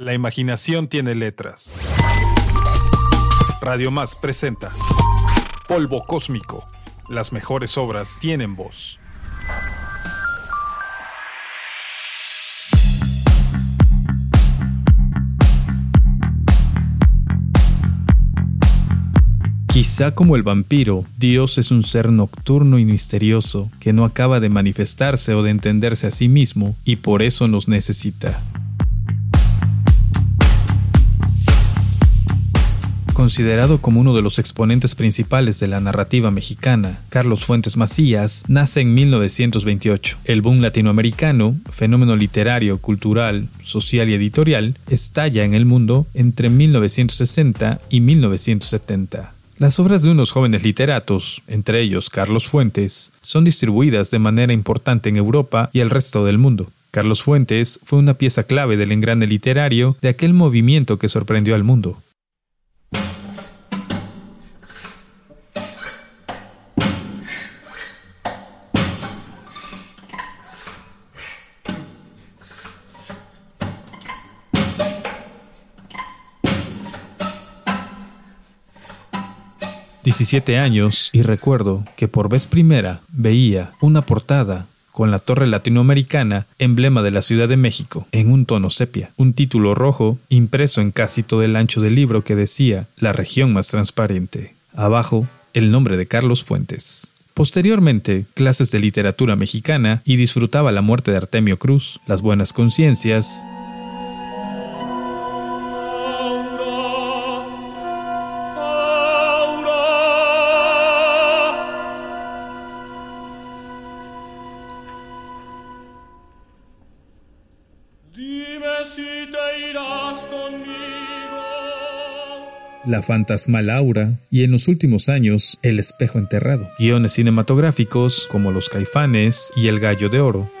La imaginación tiene letras. Radio Más presenta Polvo Cósmico. Las mejores obras tienen voz. Quizá como el vampiro, Dios es un ser nocturno y misterioso que no acaba de manifestarse o de entenderse a sí mismo y por eso nos necesita. Considerado como uno de los exponentes principales de la narrativa mexicana, Carlos Fuentes Macías nace en 1928. El boom latinoamericano, fenómeno literario, cultural, social y editorial, estalla en el mundo entre 1960 y 1970. Las obras de unos jóvenes literatos, entre ellos Carlos Fuentes, son distribuidas de manera importante en Europa y el resto del mundo. Carlos Fuentes fue una pieza clave del engrane literario de aquel movimiento que sorprendió al mundo. 17 años y recuerdo que por vez primera veía una portada con la torre latinoamericana, emblema de la Ciudad de México, en un tono sepia, un título rojo impreso en casi todo el ancho del libro que decía La región más transparente. Abajo, el nombre de Carlos Fuentes. Posteriormente, clases de literatura mexicana y disfrutaba la muerte de Artemio Cruz, las buenas conciencias, La fantasmal aura y en los últimos años El espejo enterrado. Guiones cinematográficos como Los caifanes y El gallo de oro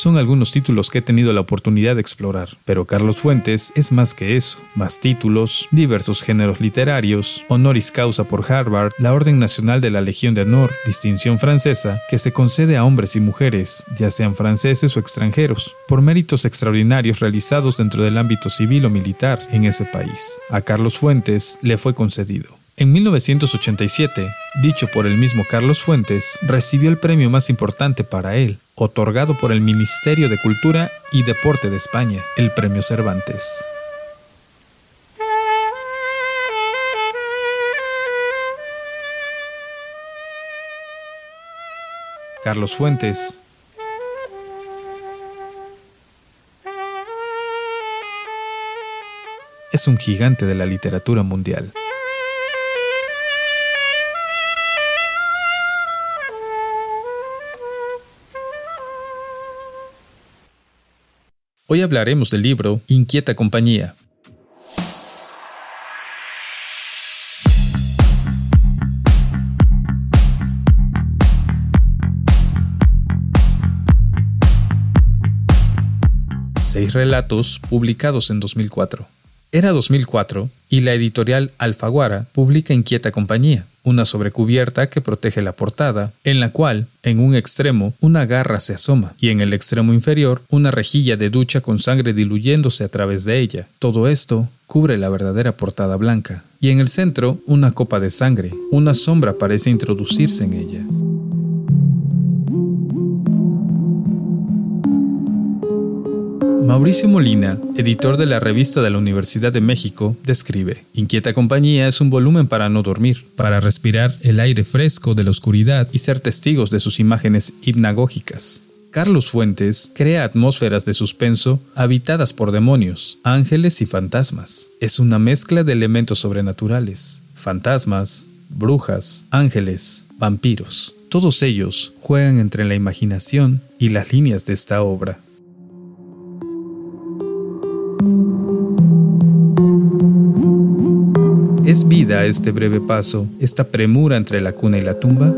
Son algunos títulos que he tenido la oportunidad de explorar, pero Carlos Fuentes es más que eso, más títulos, diversos géneros literarios, honoris causa por Harvard, la Orden Nacional de la Legión de Honor, distinción francesa que se concede a hombres y mujeres, ya sean franceses o extranjeros, por méritos extraordinarios realizados dentro del ámbito civil o militar en ese país. A Carlos Fuentes le fue concedido. En 1987, dicho por el mismo Carlos Fuentes, recibió el premio más importante para él, otorgado por el Ministerio de Cultura y Deporte de España, el Premio Cervantes. Carlos Fuentes es un gigante de la literatura mundial. Hoy hablaremos del libro Inquieta Compañía. Seis relatos publicados en 2004. Era 2004 y la editorial Alfaguara publica Inquieta Compañía, una sobrecubierta que protege la portada, en la cual, en un extremo, una garra se asoma y en el extremo inferior, una rejilla de ducha con sangre diluyéndose a través de ella. Todo esto cubre la verdadera portada blanca. Y en el centro, una copa de sangre. Una sombra parece introducirse en ella. Mauricio Molina, editor de la revista de la Universidad de México, describe, Inquieta Compañía es un volumen para no dormir, para respirar el aire fresco de la oscuridad y ser testigos de sus imágenes hipnagógicas. Carlos Fuentes crea atmósferas de suspenso habitadas por demonios, ángeles y fantasmas. Es una mezcla de elementos sobrenaturales, fantasmas, brujas, ángeles, vampiros. Todos ellos juegan entre la imaginación y las líneas de esta obra. ¿Es vida este breve paso, esta premura entre la cuna y la tumba?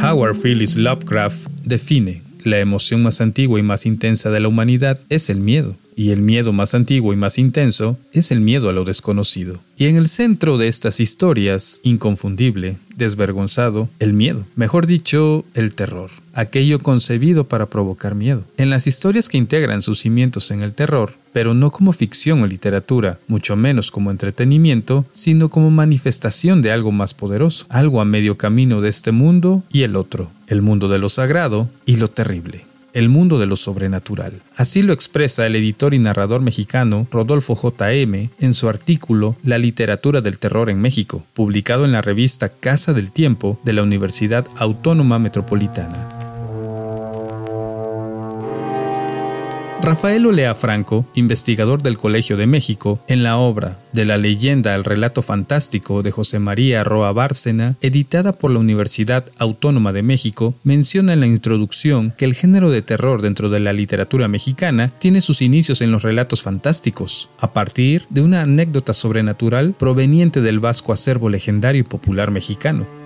Howard Phillips Lovecraft define la emoción más antigua y más intensa de la humanidad es el miedo, y el miedo más antiguo y más intenso es el miedo a lo desconocido. Y en el centro de estas historias, inconfundible, desvergonzado, el miedo, mejor dicho, el terror, aquello concebido para provocar miedo. En las historias que integran sus cimientos en el terror, pero no como ficción o literatura, mucho menos como entretenimiento, sino como manifestación de algo más poderoso, algo a medio camino de este mundo y el otro, el mundo de lo sagrado y lo terrible el mundo de lo sobrenatural. Así lo expresa el editor y narrador mexicano Rodolfo J.M. en su artículo La literatura del terror en México, publicado en la revista Casa del Tiempo de la Universidad Autónoma Metropolitana. Rafael Olea Franco, investigador del Colegio de México, en la obra De la leyenda al relato fantástico de José María Roa Bárcena, editada por la Universidad Autónoma de México, menciona en la introducción que el género de terror dentro de la literatura mexicana tiene sus inicios en los relatos fantásticos, a partir de una anécdota sobrenatural proveniente del vasco acervo legendario y popular mexicano.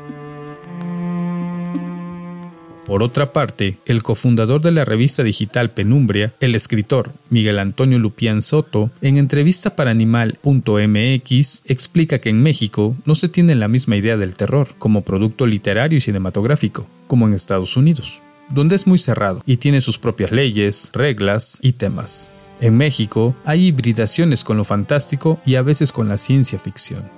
Por otra parte, el cofundador de la revista digital Penumbria, el escritor Miguel Antonio Lupián Soto, en entrevista para Animal.mx, explica que en México no se tiene la misma idea del terror como producto literario y cinematográfico, como en Estados Unidos, donde es muy cerrado y tiene sus propias leyes, reglas y temas. En México hay hibridaciones con lo fantástico y a veces con la ciencia ficción.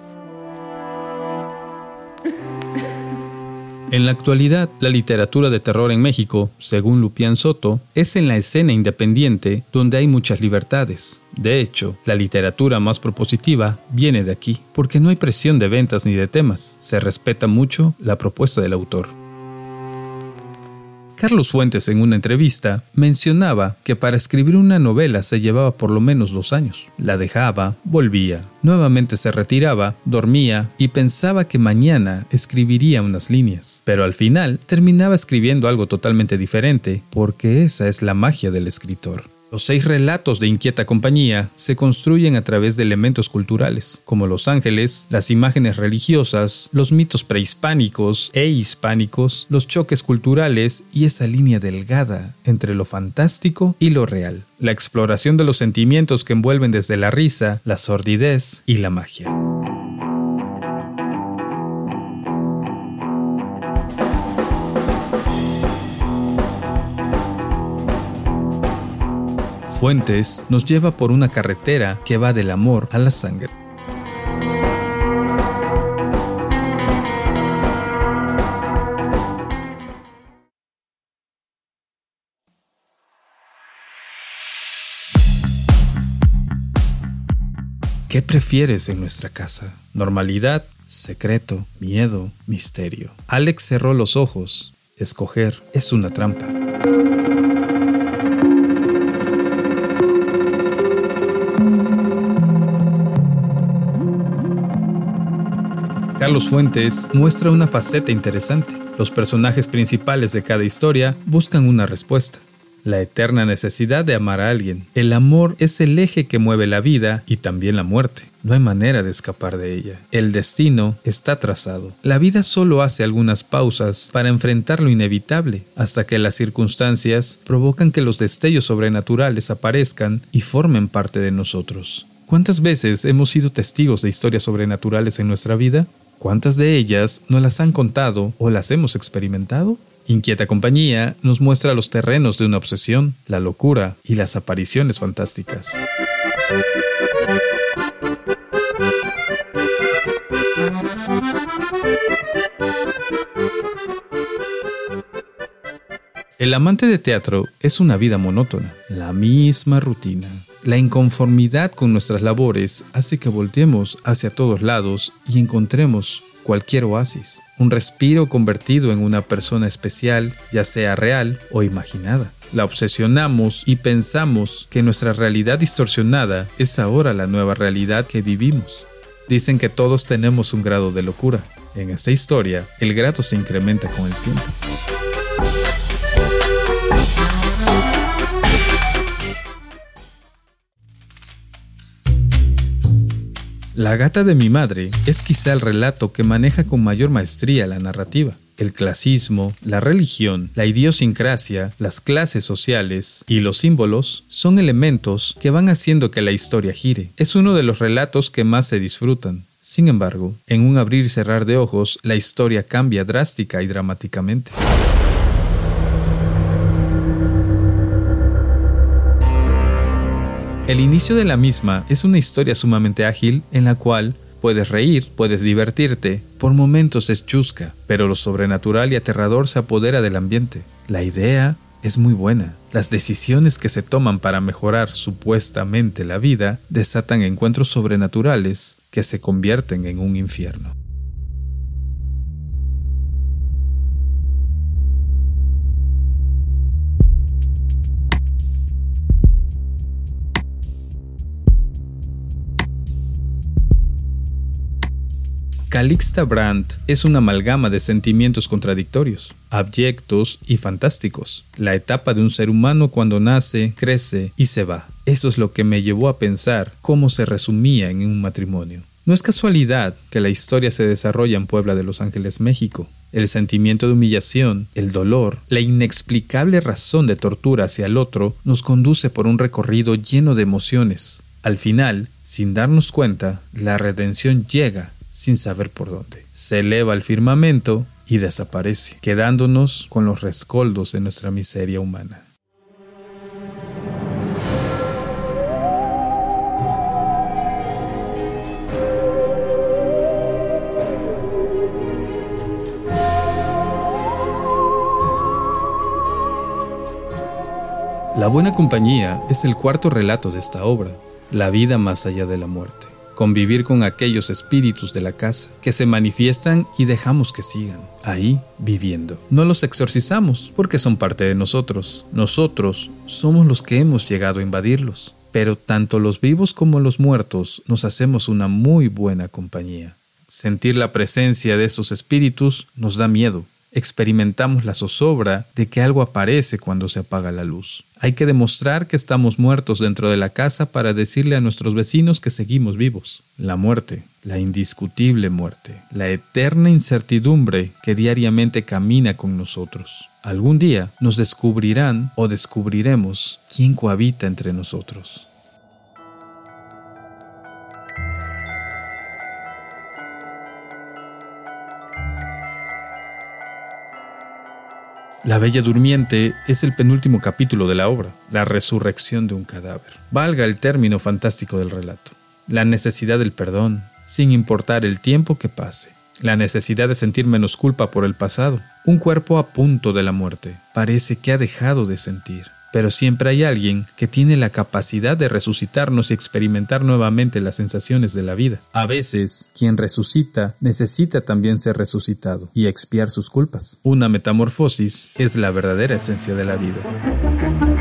En la actualidad, la literatura de terror en México, según Lupián Soto, es en la escena independiente donde hay muchas libertades. De hecho, la literatura más propositiva viene de aquí, porque no hay presión de ventas ni de temas, se respeta mucho la propuesta del autor. Carlos Fuentes en una entrevista mencionaba que para escribir una novela se llevaba por lo menos dos años. La dejaba, volvía, nuevamente se retiraba, dormía y pensaba que mañana escribiría unas líneas. Pero al final terminaba escribiendo algo totalmente diferente, porque esa es la magia del escritor. Los seis relatos de Inquieta Compañía se construyen a través de elementos culturales, como los ángeles, las imágenes religiosas, los mitos prehispánicos e hispánicos, los choques culturales y esa línea delgada entre lo fantástico y lo real, la exploración de los sentimientos que envuelven desde la risa, la sordidez y la magia. Fuentes nos lleva por una carretera que va del amor a la sangre. ¿Qué prefieres en nuestra casa? ¿Normalidad, secreto, miedo, misterio? Alex cerró los ojos. Escoger es una trampa. Carlos Fuentes muestra una faceta interesante. Los personajes principales de cada historia buscan una respuesta. La eterna necesidad de amar a alguien. El amor es el eje que mueve la vida y también la muerte. No hay manera de escapar de ella. El destino está trazado. La vida solo hace algunas pausas para enfrentar lo inevitable, hasta que las circunstancias provocan que los destellos sobrenaturales aparezcan y formen parte de nosotros. ¿Cuántas veces hemos sido testigos de historias sobrenaturales en nuestra vida? ¿Cuántas de ellas no las han contado o las hemos experimentado? Inquieta Compañía nos muestra los terrenos de una obsesión, la locura y las apariciones fantásticas. El amante de teatro es una vida monótona, la misma rutina. La inconformidad con nuestras labores hace que volteemos hacia todos lados y encontremos cualquier oasis, un respiro convertido en una persona especial, ya sea real o imaginada. La obsesionamos y pensamos que nuestra realidad distorsionada es ahora la nueva realidad que vivimos. Dicen que todos tenemos un grado de locura. En esta historia, el grado se incrementa con el tiempo. La gata de mi madre es quizá el relato que maneja con mayor maestría la narrativa. El clasismo, la religión, la idiosincrasia, las clases sociales y los símbolos son elementos que van haciendo que la historia gire. Es uno de los relatos que más se disfrutan. Sin embargo, en un abrir y cerrar de ojos, la historia cambia drástica y dramáticamente. El inicio de la misma es una historia sumamente ágil en la cual Puedes reír, puedes divertirte, por momentos es chusca, pero lo sobrenatural y aterrador se apodera del ambiente. La idea es muy buena. Las decisiones que se toman para mejorar supuestamente la vida desatan encuentros sobrenaturales que se convierten en un infierno. Calixta Brandt es una amalgama de sentimientos contradictorios, abyectos y fantásticos. La etapa de un ser humano cuando nace, crece y se va. Eso es lo que me llevó a pensar cómo se resumía en un matrimonio. No es casualidad que la historia se desarrolla en Puebla de Los Ángeles, México. El sentimiento de humillación, el dolor, la inexplicable razón de tortura hacia el otro nos conduce por un recorrido lleno de emociones. Al final, sin darnos cuenta, la redención llega sin saber por dónde. Se eleva al firmamento y desaparece, quedándonos con los rescoldos de nuestra miseria humana. La buena compañía es el cuarto relato de esta obra, la vida más allá de la muerte convivir con aquellos espíritus de la casa que se manifiestan y dejamos que sigan ahí viviendo. No los exorcizamos porque son parte de nosotros. Nosotros somos los que hemos llegado a invadirlos. Pero tanto los vivos como los muertos nos hacemos una muy buena compañía. Sentir la presencia de esos espíritus nos da miedo, experimentamos la zozobra de que algo aparece cuando se apaga la luz. Hay que demostrar que estamos muertos dentro de la casa para decirle a nuestros vecinos que seguimos vivos. La muerte, la indiscutible muerte, la eterna incertidumbre que diariamente camina con nosotros. Algún día nos descubrirán o descubriremos quién cohabita entre nosotros. La Bella Durmiente es el penúltimo capítulo de la obra, la resurrección de un cadáver. Valga el término fantástico del relato. La necesidad del perdón, sin importar el tiempo que pase. La necesidad de sentir menos culpa por el pasado. Un cuerpo a punto de la muerte. Parece que ha dejado de sentir pero siempre hay alguien que tiene la capacidad de resucitarnos y experimentar nuevamente las sensaciones de la vida. A veces, quien resucita necesita también ser resucitado y expiar sus culpas. Una metamorfosis es la verdadera esencia de la vida.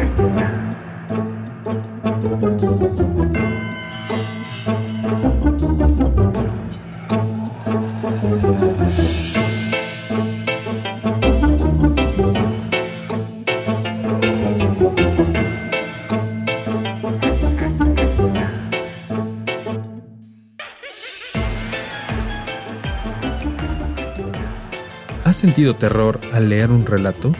Sentido terror al leer un relato?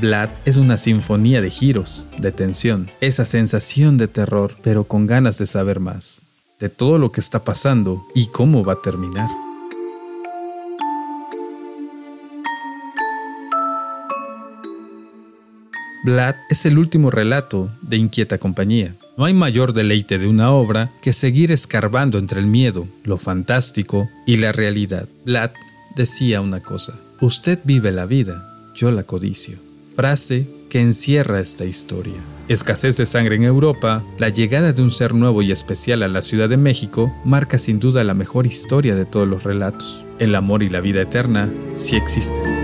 Vlad es una sinfonía de giros, de tensión, esa sensación de terror, pero con ganas de saber más, de todo lo que está pasando y cómo va a terminar. Vlad es el último relato de Inquieta Compañía. No hay mayor deleite de una obra que seguir escarbando entre el miedo, lo fantástico y la realidad. Vlad decía una cosa, Usted vive la vida, yo la codicio. Frase que encierra esta historia. Escasez de sangre en Europa, la llegada de un ser nuevo y especial a la Ciudad de México marca sin duda la mejor historia de todos los relatos. El amor y la vida eterna sí existen.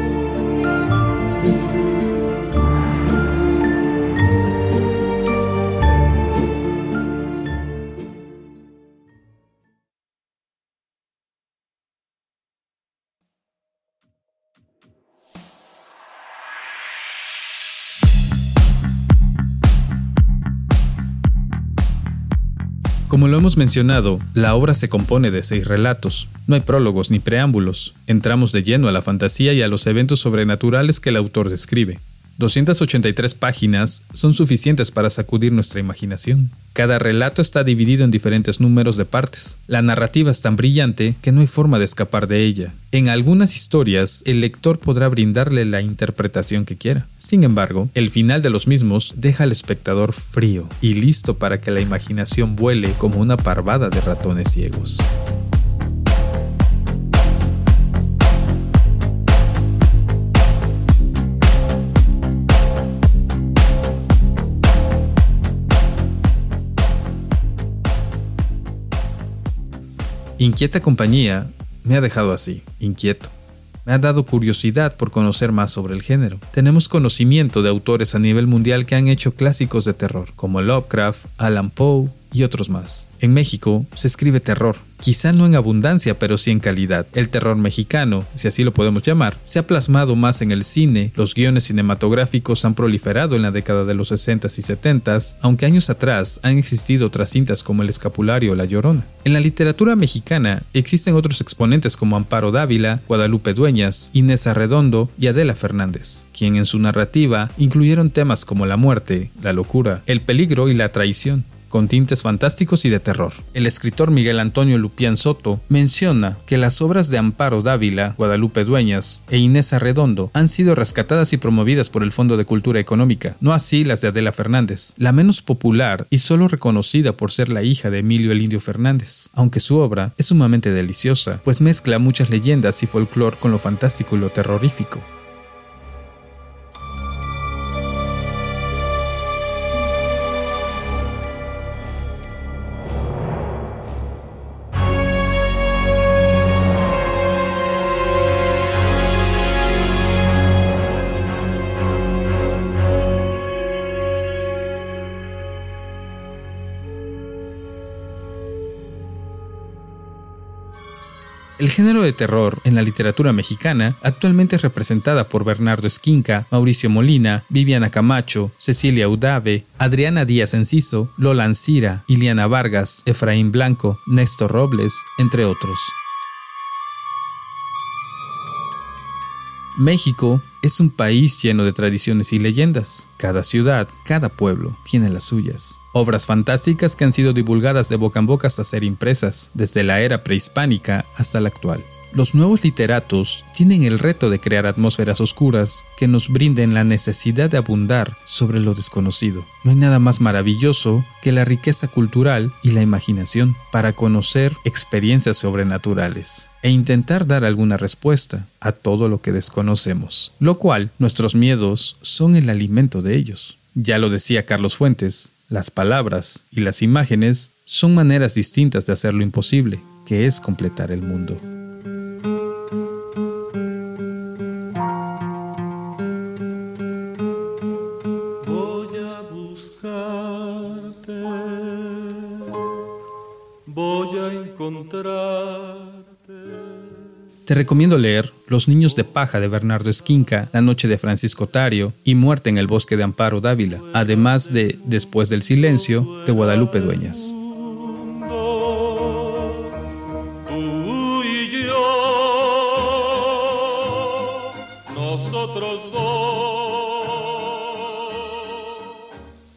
Como lo hemos mencionado, la obra se compone de seis relatos. No hay prólogos ni preámbulos. Entramos de lleno a la fantasía y a los eventos sobrenaturales que el autor describe. 283 páginas son suficientes para sacudir nuestra imaginación. Cada relato está dividido en diferentes números de partes. La narrativa es tan brillante que no hay forma de escapar de ella. En algunas historias, el lector podrá brindarle la interpretación que quiera. Sin embargo, el final de los mismos deja al espectador frío y listo para que la imaginación vuele como una parvada de ratones ciegos. Inquieta compañía me ha dejado así, inquieto. Me ha dado curiosidad por conocer más sobre el género. Tenemos conocimiento de autores a nivel mundial que han hecho clásicos de terror, como Lovecraft, Alan Poe, y otros más. En México se escribe terror, quizá no en abundancia, pero sí en calidad. El terror mexicano, si así lo podemos llamar, se ha plasmado más en el cine, los guiones cinematográficos han proliferado en la década de los 60s y 70s, aunque años atrás han existido otras cintas como El Escapulario o La Llorona. En la literatura mexicana existen otros exponentes como Amparo Dávila, Guadalupe Dueñas, Inés Arredondo y Adela Fernández, quien en su narrativa incluyeron temas como la muerte, la locura, el peligro y la traición con tintes fantásticos y de terror. El escritor Miguel Antonio Lupián Soto menciona que las obras de Amparo Dávila, Guadalupe Dueñas e Inés Arredondo han sido rescatadas y promovidas por el Fondo de Cultura Económica, no así las de Adela Fernández, la menos popular y solo reconocida por ser la hija de Emilio el Indio Fernández, aunque su obra es sumamente deliciosa, pues mezcla muchas leyendas y folclore con lo fantástico y lo terrorífico. El género de terror en la literatura mexicana actualmente es representada por Bernardo Esquinca, Mauricio Molina, Viviana Camacho, Cecilia Udave, Adriana Díaz Enciso, Lola Ancira, Iliana Vargas, Efraín Blanco, Néstor Robles, entre otros. México es un país lleno de tradiciones y leyendas. Cada ciudad, cada pueblo tiene las suyas. Obras fantásticas que han sido divulgadas de boca en boca hasta ser impresas, desde la era prehispánica hasta la actual. Los nuevos literatos tienen el reto de crear atmósferas oscuras que nos brinden la necesidad de abundar sobre lo desconocido. No hay nada más maravilloso que la riqueza cultural y la imaginación para conocer experiencias sobrenaturales e intentar dar alguna respuesta a todo lo que desconocemos, lo cual nuestros miedos son el alimento de ellos. Ya lo decía Carlos Fuentes, las palabras y las imágenes son maneras distintas de hacer lo imposible, que es completar el mundo. Te recomiendo leer Los niños de paja de Bernardo Esquinca, La noche de Francisco Tario y Muerte en el bosque de Amparo Dávila, además de Después del silencio de Guadalupe Dueñas.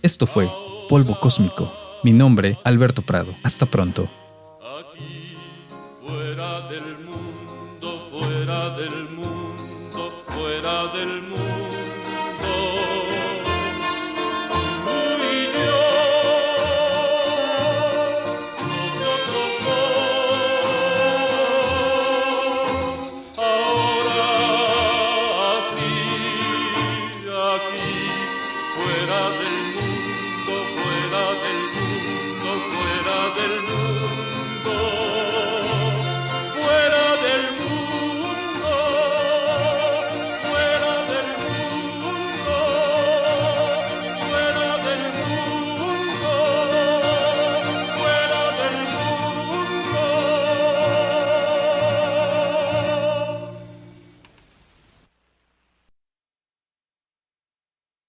Esto fue Polvo Cósmico. Mi nombre, Alberto Prado. Hasta pronto.